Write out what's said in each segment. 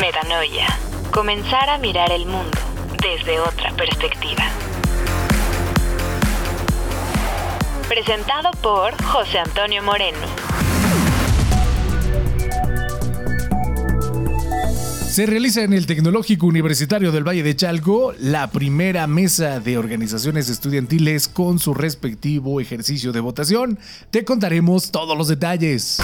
Metanoia. Comenzar a mirar el mundo desde otra perspectiva. Presentado por José Antonio Moreno. Se realiza en el Tecnológico Universitario del Valle de Chalco la primera mesa de organizaciones estudiantiles con su respectivo ejercicio de votación. Te contaremos todos los detalles.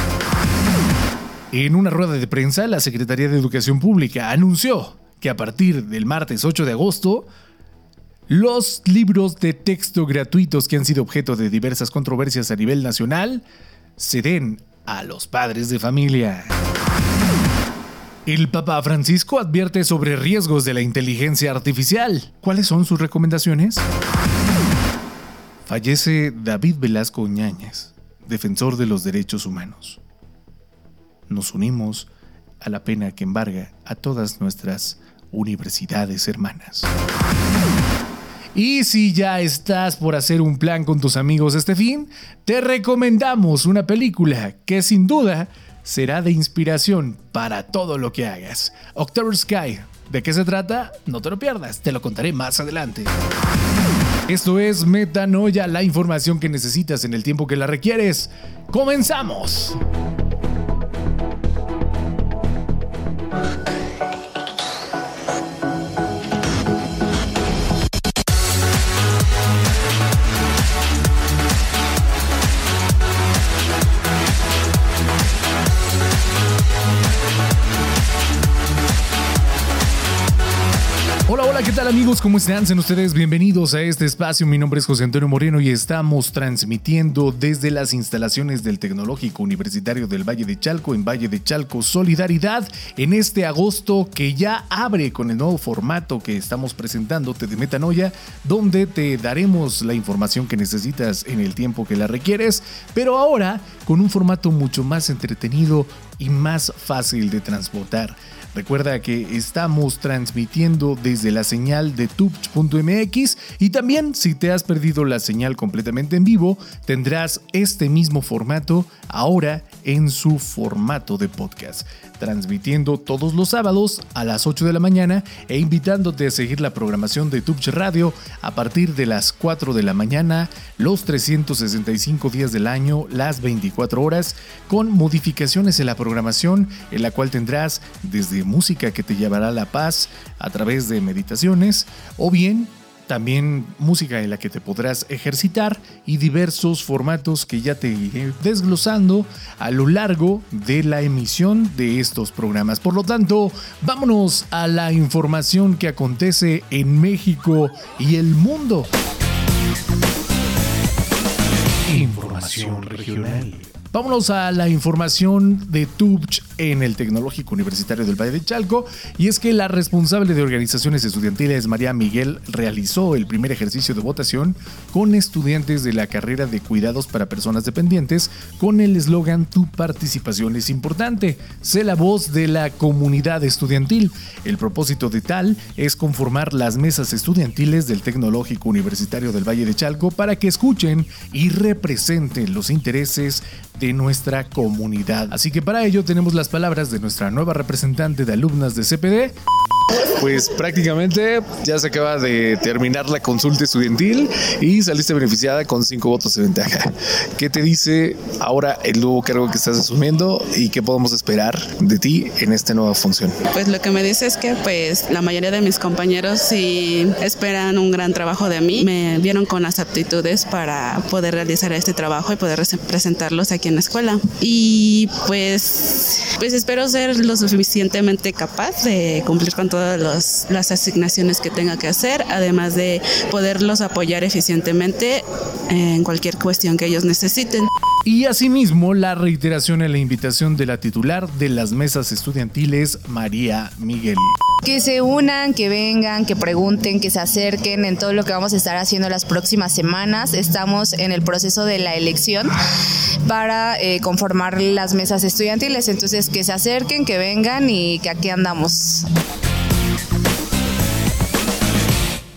En una rueda de prensa, la Secretaría de Educación Pública anunció que a partir del martes 8 de agosto, los libros de texto gratuitos que han sido objeto de diversas controversias a nivel nacional se den a los padres de familia. El Papa Francisco advierte sobre riesgos de la inteligencia artificial. ¿Cuáles son sus recomendaciones? Fallece David Velasco Ñáñez, defensor de los derechos humanos. Nos unimos a la pena que embarga a todas nuestras universidades hermanas. Y si ya estás por hacer un plan con tus amigos este fin, te recomendamos una película que sin duda será de inspiración para todo lo que hagas. October Sky. ¿De qué se trata? No te lo pierdas, te lo contaré más adelante. Esto es Metanoia, la información que necesitas en el tiempo que la requieres. ¡Comenzamos! ¿Qué tal amigos? ¿Cómo están? Sean ustedes bienvenidos a este espacio. Mi nombre es José Antonio Moreno y estamos transmitiendo desde las instalaciones del Tecnológico Universitario del Valle de Chalco en Valle de Chalco Solidaridad en este agosto que ya abre con el nuevo formato que estamos presentándote de Metanoia, donde te daremos la información que necesitas en el tiempo que la requieres, pero ahora con un formato mucho más entretenido y más fácil de transportar. Recuerda que estamos transmitiendo desde la señal de tubch.mx y también si te has perdido la señal completamente en vivo, tendrás este mismo formato ahora en su formato de podcast transmitiendo todos los sábados a las 8 de la mañana e invitándote a seguir la programación de Tubch Radio a partir de las 4 de la mañana, los 365 días del año, las 24 horas, con modificaciones en la programación en la cual tendrás desde música que te llevará a la paz a través de meditaciones o bien también música en la que te podrás ejercitar y diversos formatos que ya te iré desglosando a lo largo de la emisión de estos programas. Por lo tanto, vámonos a la información que acontece en México y el mundo. Información regional. Vámonos a la información de TUBCH en el Tecnológico Universitario del Valle de Chalco y es que la responsable de organizaciones estudiantiles María Miguel realizó el primer ejercicio de votación con estudiantes de la carrera de cuidados para personas dependientes con el eslogan Tu participación es importante, sé la voz de la comunidad estudiantil. El propósito de tal es conformar las mesas estudiantiles del Tecnológico Universitario del Valle de Chalco para que escuchen y representen los intereses de nuestra comunidad. Así que para ello tenemos las palabras de nuestra nueva representante de alumnas de CPD, pues prácticamente ya se acaba de terminar la consulta estudiantil y saliste beneficiada con cinco votos de ventaja. ¿Qué te dice ahora el nuevo cargo que estás asumiendo y qué podemos esperar de ti en esta nueva función? Pues lo que me dice es que pues la mayoría de mis compañeros sí esperan un gran trabajo de mí. Me vieron con las aptitudes para poder realizar este trabajo y poder presentarlos aquí en la escuela. Y pues, pues espero ser lo suficientemente capaz de cumplir con todas las asignaciones que tenga que hacer, además de poderlos apoyar eficientemente en cualquier cuestión que ellos necesiten. Y asimismo, la reiteración en la invitación de la titular de las mesas estudiantiles, María Miguel. Que se unan, que vengan, que pregunten, que se acerquen en todo lo que vamos a estar haciendo las próximas semanas. Estamos en el proceso de la elección para eh, conformar las mesas estudiantiles. Entonces, que se acerquen, que vengan y que aquí andamos.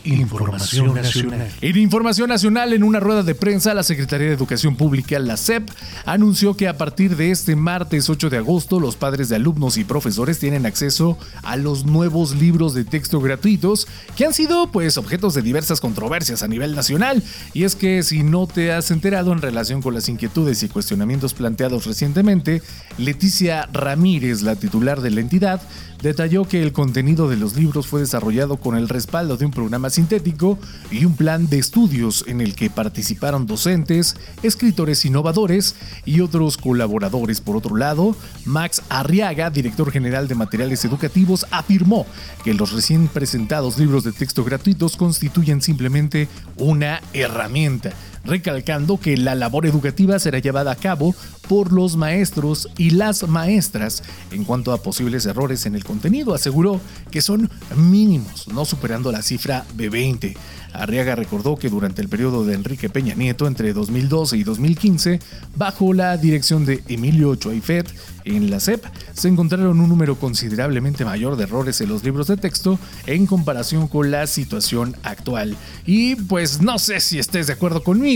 Información nacional. En Información Nacional, en una rueda de prensa, la Secretaría de Educación Pública, la SEP, anunció que a partir de este martes 8 de agosto, los padres de alumnos y profesores tienen acceso a los nuevos libros de texto gratuitos que han sido pues objetos de diversas controversias a nivel nacional. Y es que si no te has enterado en relación con las inquietudes y cuestionamientos planteados recientemente, Leticia Ramírez, la titular de la entidad, detalló que el contenido de los libros fue desarrollado con el respaldo de un programa sintético y un plan de estudios en el que participaron docentes, escritores innovadores y otros colaboradores. Por otro lado, Max Arriaga, director general de materiales educativos, afirmó que los recién presentados libros de texto gratuitos constituyen simplemente una herramienta recalcando que la labor educativa será llevada a cabo por los maestros y las maestras en cuanto a posibles errores en el contenido. Aseguró que son mínimos, no superando la cifra de 20. Arriaga recordó que durante el periodo de Enrique Peña Nieto, entre 2012 y 2015, bajo la dirección de Emilio Choaifet, en la SEP se encontraron un número considerablemente mayor de errores en los libros de texto en comparación con la situación actual. Y pues no sé si estés de acuerdo conmigo,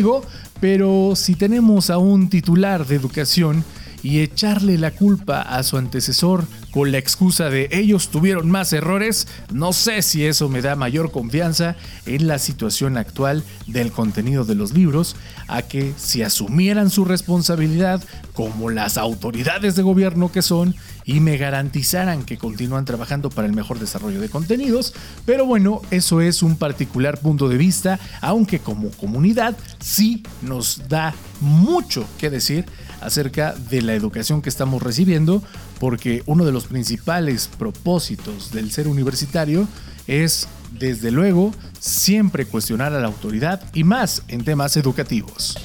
pero si tenemos a un titular de educación y echarle la culpa a su antecesor. Con la excusa de ellos tuvieron más errores, no sé si eso me da mayor confianza en la situación actual del contenido de los libros, a que si asumieran su responsabilidad como las autoridades de gobierno que son y me garantizaran que continúan trabajando para el mejor desarrollo de contenidos, pero bueno, eso es un particular punto de vista, aunque como comunidad sí nos da mucho que decir acerca de la educación que estamos recibiendo, porque uno de los principales propósitos del ser universitario es, desde luego, siempre cuestionar a la autoridad y más en temas educativos.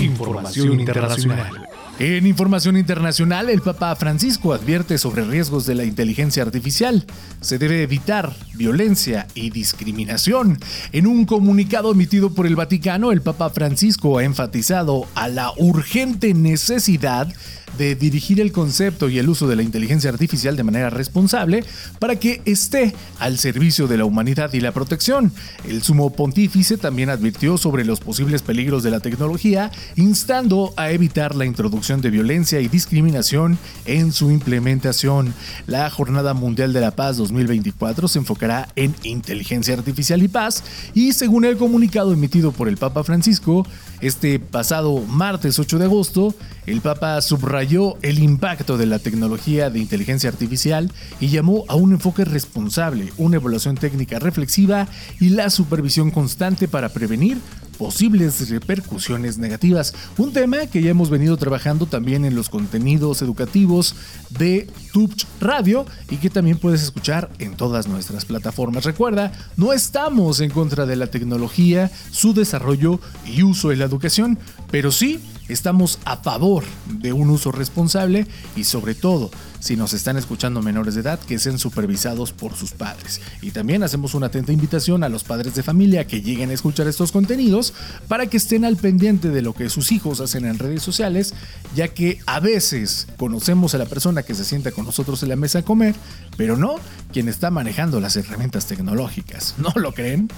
Información internacional. En información internacional, el Papa Francisco advierte sobre riesgos de la inteligencia artificial. Se debe evitar violencia y discriminación. En un comunicado emitido por el Vaticano, el Papa Francisco ha enfatizado a la urgente necesidad de dirigir el concepto y el uso de la inteligencia artificial de manera responsable para que esté al servicio de la humanidad y la protección. El sumo pontífice también advirtió sobre los posibles peligros de la tecnología, instando a evitar la introducción de violencia y discriminación en su implementación. La Jornada Mundial de la Paz 2024 se enfocará en inteligencia artificial y paz y según el comunicado emitido por el Papa Francisco, este pasado martes 8 de agosto, el Papa subrayó el impacto de la tecnología de inteligencia artificial y llamó a un enfoque responsable, una evaluación técnica reflexiva y la supervisión constante para prevenir posibles repercusiones negativas. Un tema que ya hemos venido trabajando también en los contenidos educativos de Touch Radio y que también puedes escuchar en todas nuestras plataformas. Recuerda, no estamos en contra de la tecnología, su desarrollo y uso en la educación, pero sí estamos a favor de un uso responsable y sobre todo si nos están escuchando menores de edad, que sean supervisados por sus padres. Y también hacemos una atenta invitación a los padres de familia que lleguen a escuchar estos contenidos para que estén al pendiente de lo que sus hijos hacen en redes sociales, ya que a veces conocemos a la persona que se sienta con nosotros en la mesa a comer, pero no quien está manejando las herramientas tecnológicas. ¿No lo creen?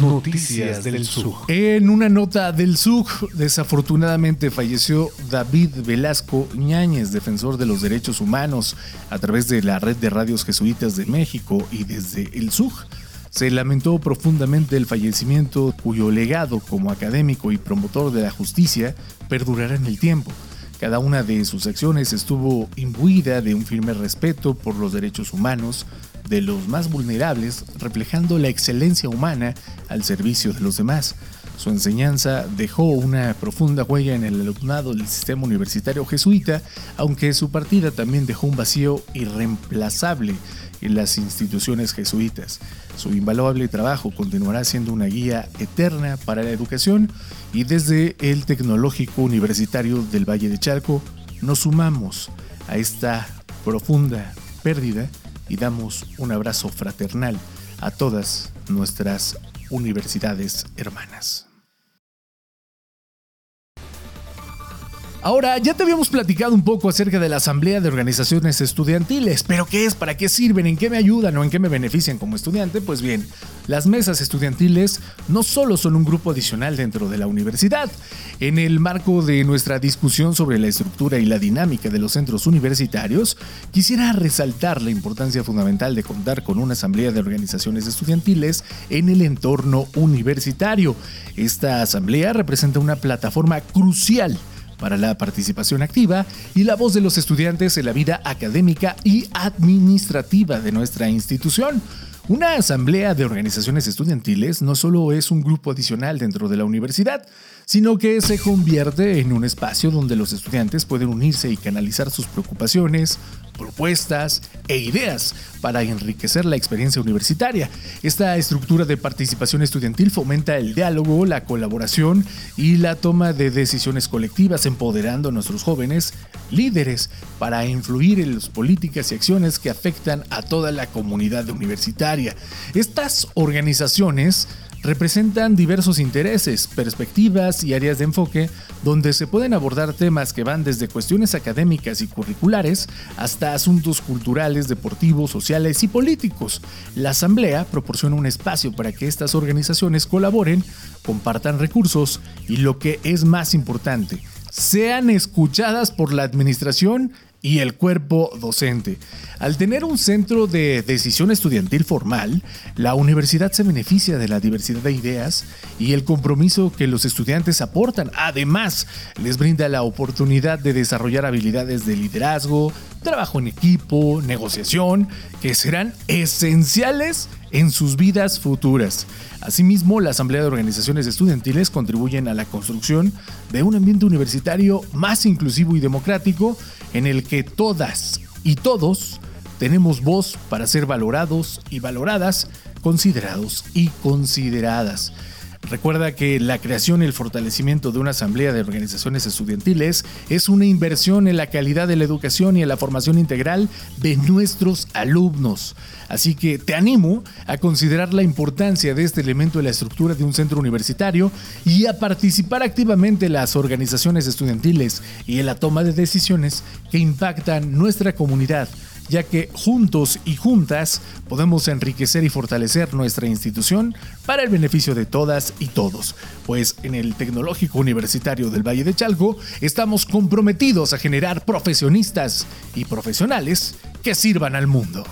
Noticias del SUG. En una nota del SUG, desafortunadamente falleció David Velasco Ñáñez, defensor de los derechos humanos, a través de la red de radios jesuitas de México y desde el SUG. Se lamentó profundamente el fallecimiento cuyo legado como académico y promotor de la justicia perdurará en el tiempo. Cada una de sus acciones estuvo imbuida de un firme respeto por los derechos humanos, de los más vulnerables, reflejando la excelencia humana al servicio de los demás. Su enseñanza dejó una profunda huella en el alumnado del sistema universitario jesuita, aunque su partida también dejó un vacío irreemplazable en las instituciones jesuitas. Su invaluable trabajo continuará siendo una guía eterna para la educación y desde el Tecnológico Universitario del Valle de Chalco nos sumamos a esta profunda pérdida y damos un abrazo fraternal a todas nuestras universidades hermanas. Ahora, ya te habíamos platicado un poco acerca de la Asamblea de Organizaciones Estudiantiles, pero ¿qué es? ¿Para qué sirven? ¿En qué me ayudan o en qué me benefician como estudiante? Pues bien, las mesas estudiantiles no solo son un grupo adicional dentro de la universidad. En el marco de nuestra discusión sobre la estructura y la dinámica de los centros universitarios, quisiera resaltar la importancia fundamental de contar con una Asamblea de Organizaciones Estudiantiles en el entorno universitario. Esta asamblea representa una plataforma crucial para la participación activa y la voz de los estudiantes en la vida académica y administrativa de nuestra institución. Una asamblea de organizaciones estudiantiles no solo es un grupo adicional dentro de la universidad, sino que se convierte en un espacio donde los estudiantes pueden unirse y canalizar sus preocupaciones, propuestas e ideas para enriquecer la experiencia universitaria. Esta estructura de participación estudiantil fomenta el diálogo, la colaboración y la toma de decisiones colectivas, empoderando a nuestros jóvenes líderes para influir en las políticas y acciones que afectan a toda la comunidad universitaria. Estas organizaciones representan diversos intereses, perspectivas y áreas de enfoque donde se pueden abordar temas que van desde cuestiones académicas y curriculares hasta asuntos culturales, deportivos, sociales y políticos. La Asamblea proporciona un espacio para que estas organizaciones colaboren, compartan recursos y lo que es más importante, sean escuchadas por la administración y el cuerpo docente. Al tener un centro de decisión estudiantil formal, la universidad se beneficia de la diversidad de ideas y el compromiso que los estudiantes aportan. Además, les brinda la oportunidad de desarrollar habilidades de liderazgo, trabajo en equipo, negociación, que serán esenciales en sus vidas futuras. Asimismo, la Asamblea de Organizaciones Estudiantiles contribuyen a la construcción de un ambiente universitario más inclusivo y democrático en el que todas y todos tenemos voz para ser valorados y valoradas, considerados y consideradas. Recuerda que la creación y el fortalecimiento de una asamblea de organizaciones estudiantiles es una inversión en la calidad de la educación y en la formación integral de nuestros alumnos. Así que te animo a considerar la importancia de este elemento en la estructura de un centro universitario y a participar activamente en las organizaciones estudiantiles y en la toma de decisiones que impactan nuestra comunidad ya que juntos y juntas podemos enriquecer y fortalecer nuestra institución para el beneficio de todas y todos. Pues en el Tecnológico Universitario del Valle de Chalco estamos comprometidos a generar profesionistas y profesionales que sirvan al mundo.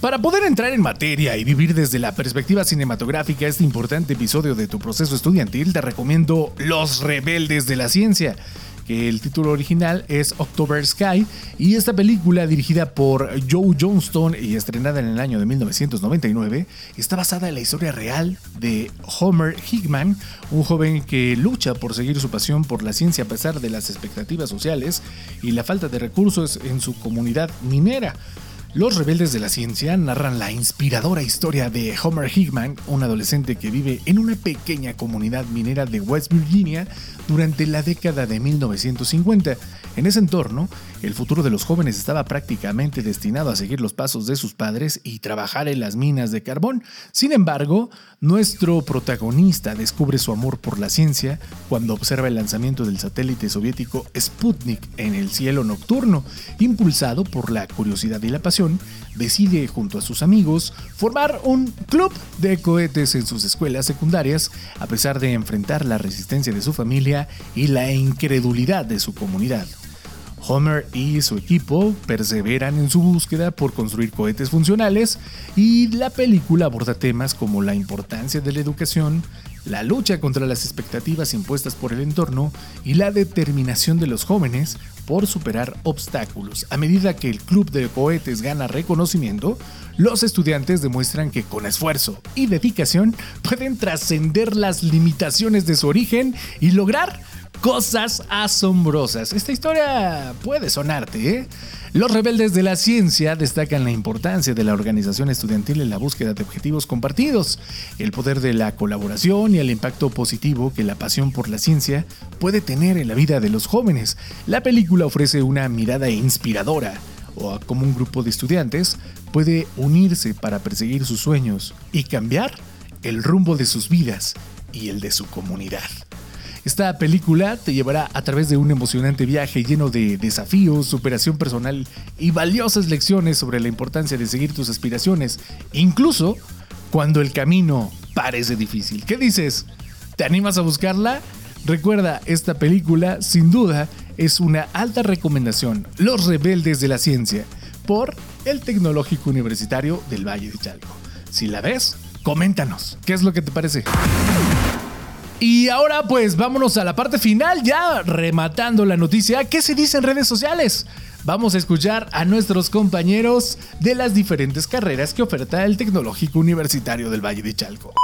Para poder entrar en materia y vivir desde la perspectiva cinematográfica este importante episodio de tu proceso estudiantil, te recomiendo Los Rebeldes de la Ciencia el título original es October Sky y esta película dirigida por Joe Johnston y estrenada en el año de 1999 está basada en la historia real de Homer Hickman, un joven que lucha por seguir su pasión por la ciencia a pesar de las expectativas sociales y la falta de recursos en su comunidad minera. Los rebeldes de la ciencia narran la inspiradora historia de Homer Hickman, un adolescente que vive en una pequeña comunidad minera de West Virginia durante la década de 1950. En ese entorno, el futuro de los jóvenes estaba prácticamente destinado a seguir los pasos de sus padres y trabajar en las minas de carbón. Sin embargo, nuestro protagonista descubre su amor por la ciencia cuando observa el lanzamiento del satélite soviético Sputnik en el cielo nocturno. Impulsado por la curiosidad y la pasión, decide junto a sus amigos formar un club de cohetes en sus escuelas secundarias, a pesar de enfrentar la resistencia de su familia y la incredulidad de su comunidad. Homer y su equipo perseveran en su búsqueda por construir cohetes funcionales y la película aborda temas como la importancia de la educación, la lucha contra las expectativas impuestas por el entorno y la determinación de los jóvenes por superar obstáculos. A medida que el club de cohetes gana reconocimiento, los estudiantes demuestran que con esfuerzo y dedicación pueden trascender las limitaciones de su origen y lograr cosas asombrosas. Esta historia puede sonarte, ¿eh? Los rebeldes de la ciencia destacan la importancia de la organización estudiantil en la búsqueda de objetivos compartidos, el poder de la colaboración y el impacto positivo que la pasión por la ciencia puede tener en la vida de los jóvenes. La película ofrece una mirada inspiradora, o a cómo un grupo de estudiantes puede unirse para perseguir sus sueños y cambiar el rumbo de sus vidas y el de su comunidad. Esta película te llevará a través de un emocionante viaje lleno de desafíos, superación personal y valiosas lecciones sobre la importancia de seguir tus aspiraciones, incluso cuando el camino parece difícil. ¿Qué dices? ¿Te animas a buscarla? Recuerda, esta película sin duda es una alta recomendación, Los Rebeldes de la Ciencia, por el Tecnológico Universitario del Valle de Chalco. Si la ves, coméntanos, ¿qué es lo que te parece? Y ahora pues vámonos a la parte final, ya rematando la noticia, ¿qué se dice en redes sociales? Vamos a escuchar a nuestros compañeros de las diferentes carreras que oferta el Tecnológico Universitario del Valle de Chalco.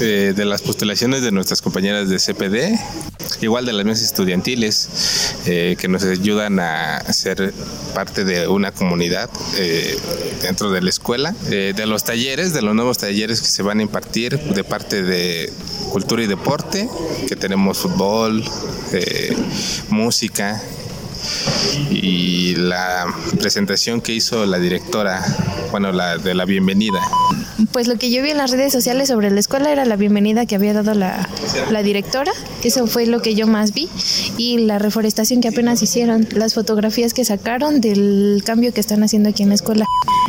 Eh, de las postulaciones de nuestras compañeras de CPD, igual de las mesas estudiantiles, eh, que nos ayudan a ser parte de una comunidad eh, dentro de la escuela, de los talleres, de los nuevos talleres que se van a impartir de parte de cultura y deporte, que tenemos fútbol, música, y la presentación que hizo la directora, bueno, la de la bienvenida. Pues lo que yo vi en las redes sociales sobre la escuela era la bienvenida que había dado la, la directora, eso fue lo que yo más vi, y la reforestación que apenas hicieron, las fotografías que sacaron del cambio que están haciendo aquí en la escuela.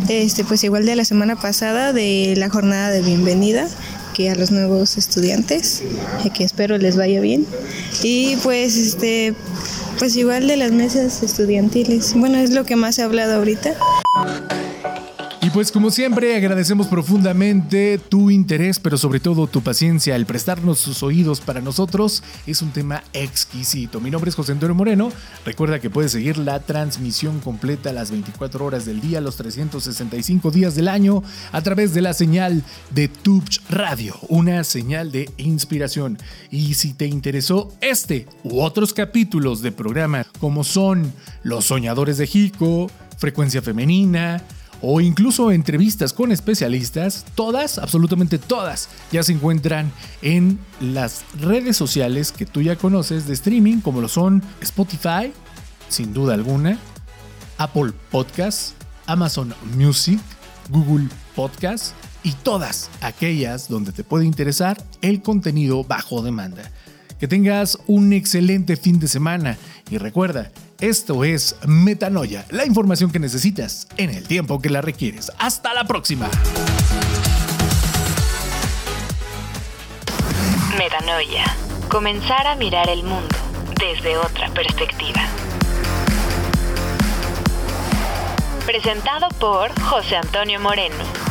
Este, pues igual de la semana pasada de la jornada de bienvenida a los nuevos estudiantes, que espero les vaya bien. Y pues este pues igual de las mesas estudiantiles. Bueno, es lo que más ha hablado ahorita. Y pues como siempre agradecemos profundamente tu interés, pero sobre todo tu paciencia, el prestarnos sus oídos para nosotros es un tema exquisito. Mi nombre es José Antonio Moreno. Recuerda que puedes seguir la transmisión completa las 24 horas del día, los 365 días del año, a través de la señal de Tubch Radio, una señal de inspiración. Y si te interesó este u otros capítulos de programa, como son Los Soñadores de Jico, Frecuencia Femenina, o incluso entrevistas con especialistas, todas, absolutamente todas, ya se encuentran en las redes sociales que tú ya conoces de streaming, como lo son Spotify, sin duda alguna, Apple Podcasts, Amazon Music, Google Podcasts y todas aquellas donde te puede interesar el contenido bajo demanda. Que tengas un excelente fin de semana y recuerda, esto es Metanoia, la información que necesitas en el tiempo que la requieres. Hasta la próxima. Metanoia. Comenzar a mirar el mundo desde otra perspectiva. Presentado por José Antonio Moreno.